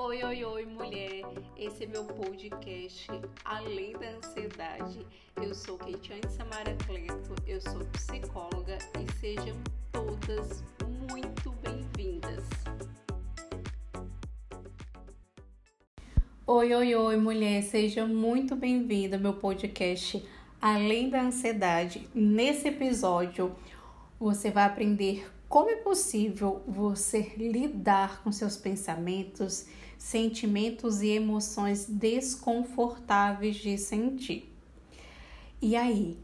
Oi, oi, oi, mulher! Esse é meu podcast Além da Ansiedade. Eu sou Keitiane Samara Cleto, eu sou psicóloga e sejam todas muito bem-vindas. Oi, oi, oi, mulher! Seja muito bem-vinda ao meu podcast Além da Ansiedade. Nesse episódio, você vai aprender como é possível você lidar com seus pensamentos, sentimentos e emoções desconfortáveis de sentir? E aí,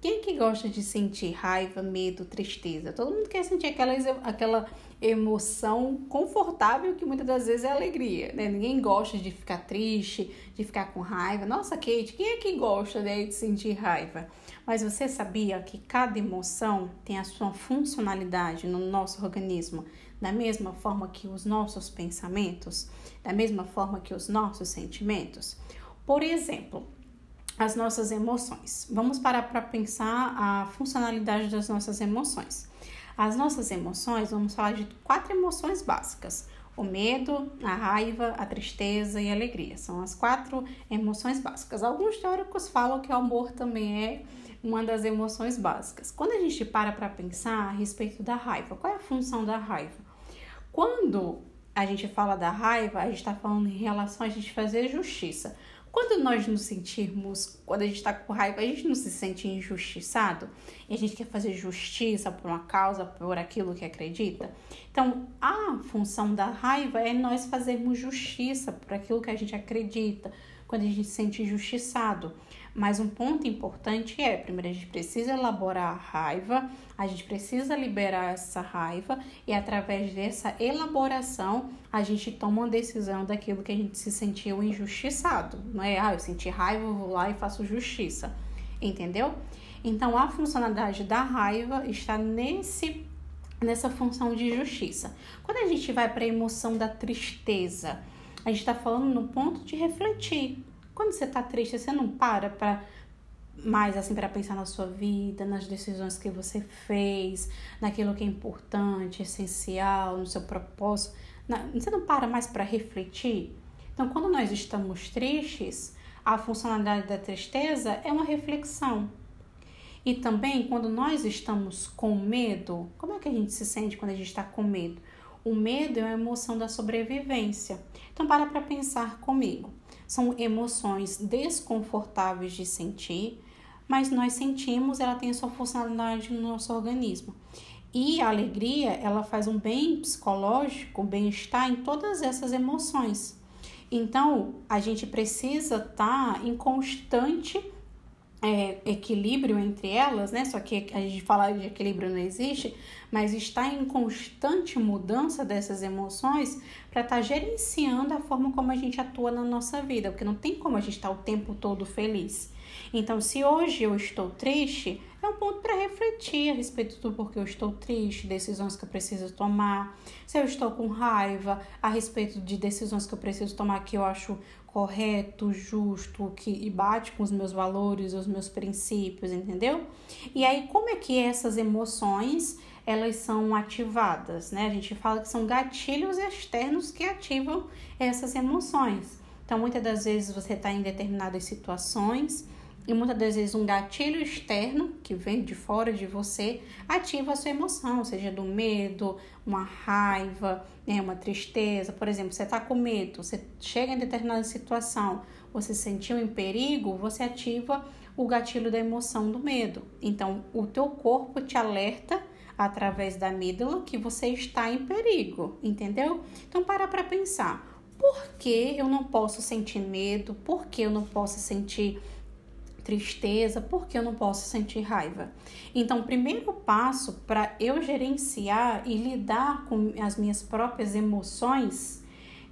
quem é que gosta de sentir raiva, medo, tristeza? Todo mundo quer sentir aquela, aquela emoção confortável que muitas das vezes é alegria, né? Ninguém gosta de ficar triste, de ficar com raiva. Nossa, Kate, quem é que gosta né, de sentir raiva? Mas você sabia que cada emoção tem a sua funcionalidade no nosso organismo, da mesma forma que os nossos pensamentos, da mesma forma que os nossos sentimentos? Por exemplo, as nossas emoções. Vamos parar para pensar a funcionalidade das nossas emoções. As nossas emoções, vamos falar de quatro emoções básicas: o medo, a raiva, a tristeza e a alegria. São as quatro emoções básicas. Alguns teóricos falam que o amor também é uma das emoções básicas. Quando a gente para para pensar a respeito da raiva, qual é a função da raiva? Quando a gente fala da raiva, a gente está falando em relação a gente fazer justiça. Quando nós nos sentirmos, quando a gente está com raiva, a gente não se sente injustiçado e a gente quer fazer justiça por uma causa, por aquilo que acredita. Então, a função da raiva é nós fazermos justiça por aquilo que a gente acredita, quando a gente se sente injustiçado. Mas um ponto importante é, primeiro a gente precisa elaborar a raiva, a gente precisa liberar essa raiva e através dessa elaboração a gente toma uma decisão daquilo que a gente se sentiu injustiçado. Não é, ah, eu senti raiva, eu vou lá e faço justiça. Entendeu? Então a funcionalidade da raiva está nesse nessa função de justiça. Quando a gente vai para a emoção da tristeza, a gente está falando no ponto de refletir. Quando você está triste, você não para para mais assim para pensar na sua vida, nas decisões que você fez, naquilo que é importante, essencial, no seu propósito. Você não para mais para refletir? Então, quando nós estamos tristes, a funcionalidade da tristeza é uma reflexão. E também quando nós estamos com medo, como é que a gente se sente quando a gente está com medo? O medo é uma emoção da sobrevivência. Então, para para pensar comigo são emoções desconfortáveis de sentir, mas nós sentimos, ela tem sua funcionalidade no nosso organismo. E a alegria, ela faz um bem psicológico, bem-estar em todas essas emoções. Então, a gente precisa estar tá em constante é, equilíbrio entre elas, né? Só que a gente fala de equilíbrio não existe, mas está em constante mudança dessas emoções para estar tá gerenciando a forma como a gente atua na nossa vida, porque não tem como a gente estar tá o tempo todo feliz. Então, se hoje eu estou triste, um ponto para refletir a respeito do porquê eu estou triste, decisões que eu preciso tomar. Se eu estou com raiva, a respeito de decisões que eu preciso tomar que eu acho correto, justo, que bate com os meus valores, os meus princípios, entendeu? E aí, como é que essas emoções elas são ativadas, né? A gente fala que são gatilhos externos que ativam essas emoções. Então, muitas das vezes você está em determinadas situações e muitas das vezes um gatilho externo que vem de fora de você ativa a sua emoção, seja do medo, uma raiva, né, uma tristeza. Por exemplo, você está com medo, você chega em determinada situação, você se sentiu em perigo, você ativa o gatilho da emoção do medo. Então, o teu corpo te alerta através da amígdala que você está em perigo, entendeu? Então, para para pensar. Por que eu não posso sentir medo? Por que eu não posso sentir tristeza, porque eu não posso sentir raiva. Então, o primeiro passo para eu gerenciar e lidar com as minhas próprias emoções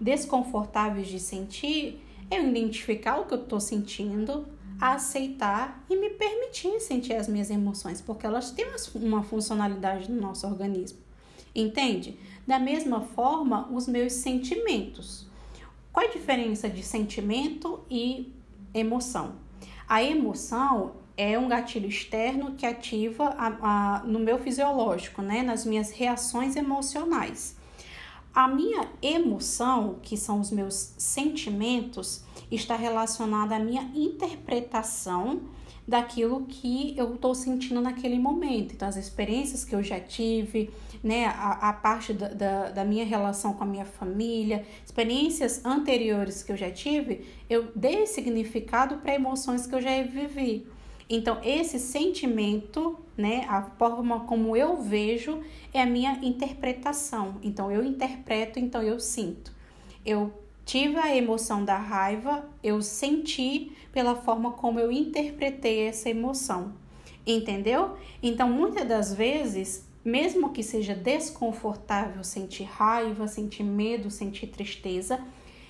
desconfortáveis de sentir é eu identificar o que eu estou sentindo, aceitar e me permitir sentir as minhas emoções, porque elas têm uma funcionalidade no nosso organismo. Entende? Da mesma forma, os meus sentimentos. Qual a diferença de sentimento e emoção? A emoção é um gatilho externo que ativa a, a, no meu fisiológico, né? Nas minhas reações emocionais. A minha emoção, que são os meus sentimentos, está relacionada à minha interpretação daquilo que eu estou sentindo naquele momento. Então, as experiências que eu já tive, né, a, a parte da, da, da, minha relação com a minha família, experiências anteriores que eu já tive, eu dei significado para emoções que eu já vivi. Então, esse sentimento, né, a forma como eu vejo, é a minha interpretação. Então, eu interpreto, então eu sinto. Eu tive a emoção da raiva, eu senti pela forma como eu interpretei essa emoção. Entendeu? Então, muitas das vezes, mesmo que seja desconfortável sentir raiva, sentir medo, sentir tristeza,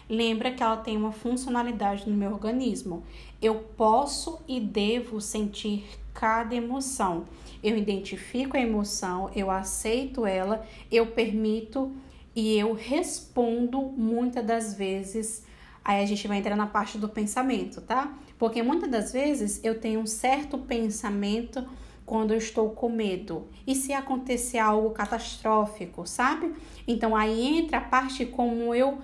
lembra que ela tem uma funcionalidade no meu organismo. Eu posso e devo sentir cada emoção. Eu identifico a emoção, eu aceito ela, eu permito e eu respondo muitas das vezes. Aí a gente vai entrar na parte do pensamento, tá? Porque muitas das vezes eu tenho um certo pensamento quando eu estou com medo. E se acontecer algo catastrófico, sabe? Então aí entra a parte como eu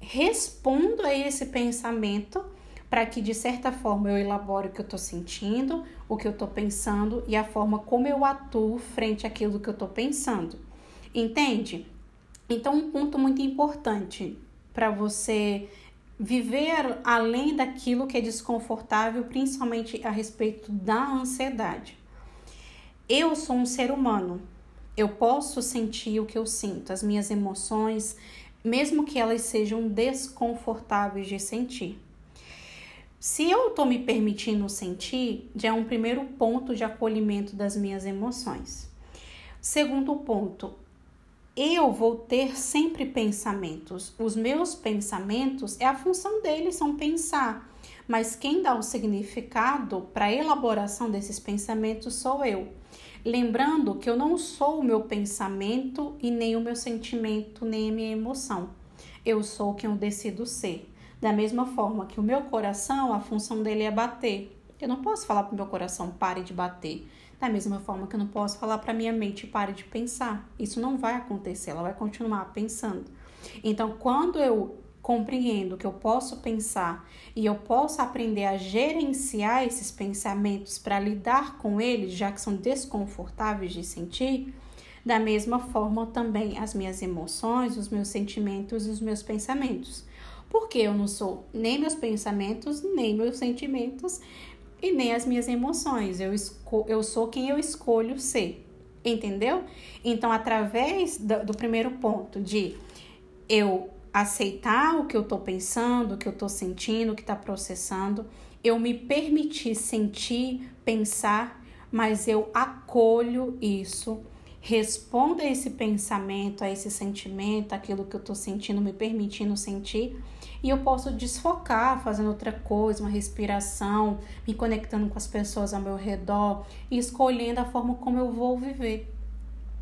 respondo a esse pensamento para que de certa forma eu elabore o que eu estou sentindo, o que eu estou pensando e a forma como eu atuo frente àquilo que eu estou pensando. Entende? Então, um ponto muito importante para você viver além daquilo que é desconfortável, principalmente a respeito da ansiedade. Eu sou um ser humano. Eu posso sentir o que eu sinto, as minhas emoções, mesmo que elas sejam desconfortáveis de sentir. Se eu estou me permitindo sentir, já é um primeiro ponto de acolhimento das minhas emoções. Segundo ponto, eu vou ter sempre pensamentos. Os meus pensamentos, é a função deles são pensar, mas quem dá o significado para a elaboração desses pensamentos sou eu. Lembrando que eu não sou o meu pensamento e nem o meu sentimento, nem a minha emoção. Eu sou quem eu decido ser. Da mesma forma que o meu coração, a função dele é bater. Eu não posso falar para o meu coração pare de bater. Da mesma forma que eu não posso falar para minha mente pare de pensar. Isso não vai acontecer, ela vai continuar pensando. Então, quando eu compreendo que eu posso pensar e eu posso aprender a gerenciar esses pensamentos para lidar com eles, já que são desconfortáveis de sentir, da mesma forma também as minhas emoções, os meus sentimentos e os meus pensamentos. Porque eu não sou nem meus pensamentos, nem meus sentimentos e nem as minhas emoções. Eu, eu sou quem eu escolho ser. Entendeu? Então, através do, do primeiro ponto de eu aceitar o que eu estou pensando, o que eu estou sentindo, o que está processando, eu me permitir sentir, pensar, mas eu acolho isso, respondo a esse pensamento, a esse sentimento, aquilo que eu estou sentindo, me permitindo sentir, e eu posso desfocar fazendo outra coisa, uma respiração, me conectando com as pessoas ao meu redor e escolhendo a forma como eu vou viver.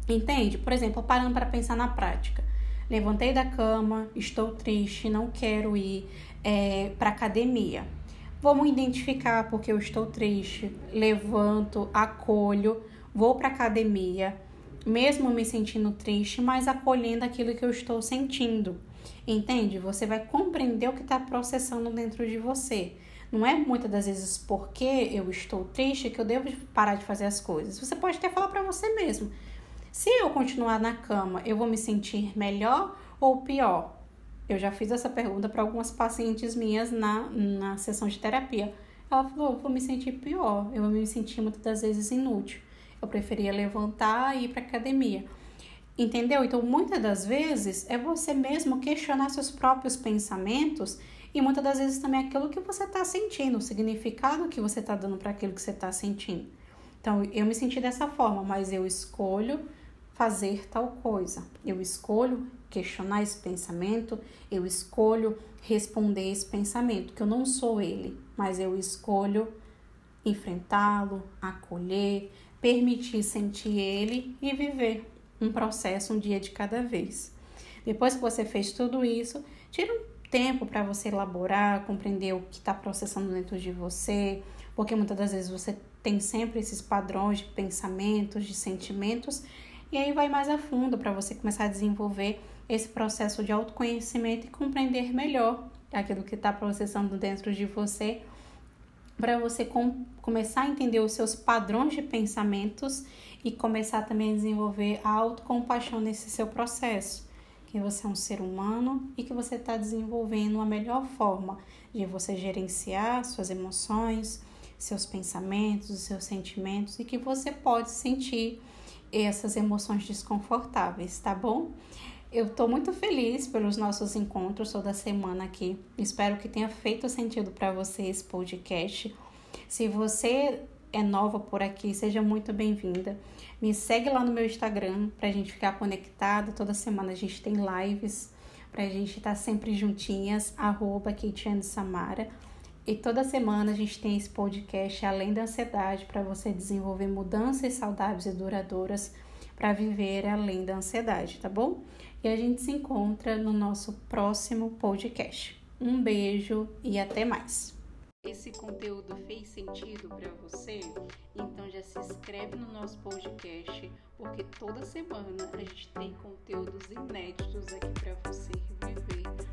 Entende? Por exemplo, parando para pensar na prática. Levantei da cama, estou triste, não quero ir é, para academia. Vamos identificar porque eu estou triste. Levanto, acolho, vou para academia, mesmo me sentindo triste, mas acolhendo aquilo que eu estou sentindo. Entende? Você vai compreender o que está processando dentro de você. Não é muitas das vezes porque eu estou triste que eu devo parar de fazer as coisas. Você pode até falar para você mesmo. Se eu continuar na cama, eu vou me sentir melhor ou pior? Eu já fiz essa pergunta para algumas pacientes minhas na, na sessão de terapia. Ela falou: eu vou me sentir pior, eu vou me sentir muitas das vezes inútil. Eu preferia levantar e ir para academia. Entendeu? Então, muitas das vezes é você mesmo questionar seus próprios pensamentos e muitas das vezes também aquilo que você está sentindo, o significado que você está dando para aquilo que você está sentindo. Então, eu me senti dessa forma, mas eu escolho fazer tal coisa. Eu escolho questionar esse pensamento, eu escolho responder esse pensamento, que eu não sou ele, mas eu escolho enfrentá-lo, acolher, permitir sentir ele e viver um processo um dia de cada vez. Depois que você fez tudo isso, tira um tempo para você elaborar, compreender o que está processando dentro de você, porque muitas das vezes você tem sempre esses padrões de pensamentos, de sentimentos e aí vai mais a fundo para você começar a desenvolver esse processo de autoconhecimento e compreender melhor aquilo que está processando dentro de você, para você com, começar a entender os seus padrões de pensamentos e começar também a desenvolver a autocompaixão nesse seu processo. Que você é um ser humano e que você está desenvolvendo a melhor forma de você gerenciar suas emoções, seus pensamentos, os seus sentimentos e que você pode sentir essas emoções desconfortáveis, tá bom? Eu estou muito feliz pelos nossos encontros toda semana aqui. Espero que tenha feito sentido para você esse podcast. Se você é nova por aqui, seja muito bem-vinda. Me segue lá no meu Instagram para a gente ficar conectado. Toda semana a gente tem lives para a gente estar tá sempre juntinhas. Arroba Samara. E toda semana a gente tem esse podcast Além da Ansiedade para você desenvolver mudanças saudáveis e duradouras para viver além da ansiedade, tá bom? E a gente se encontra no nosso próximo podcast. Um beijo e até mais. Esse conteúdo fez sentido para você? Então já se inscreve no nosso podcast, porque toda semana a gente tem conteúdos inéditos aqui para você viver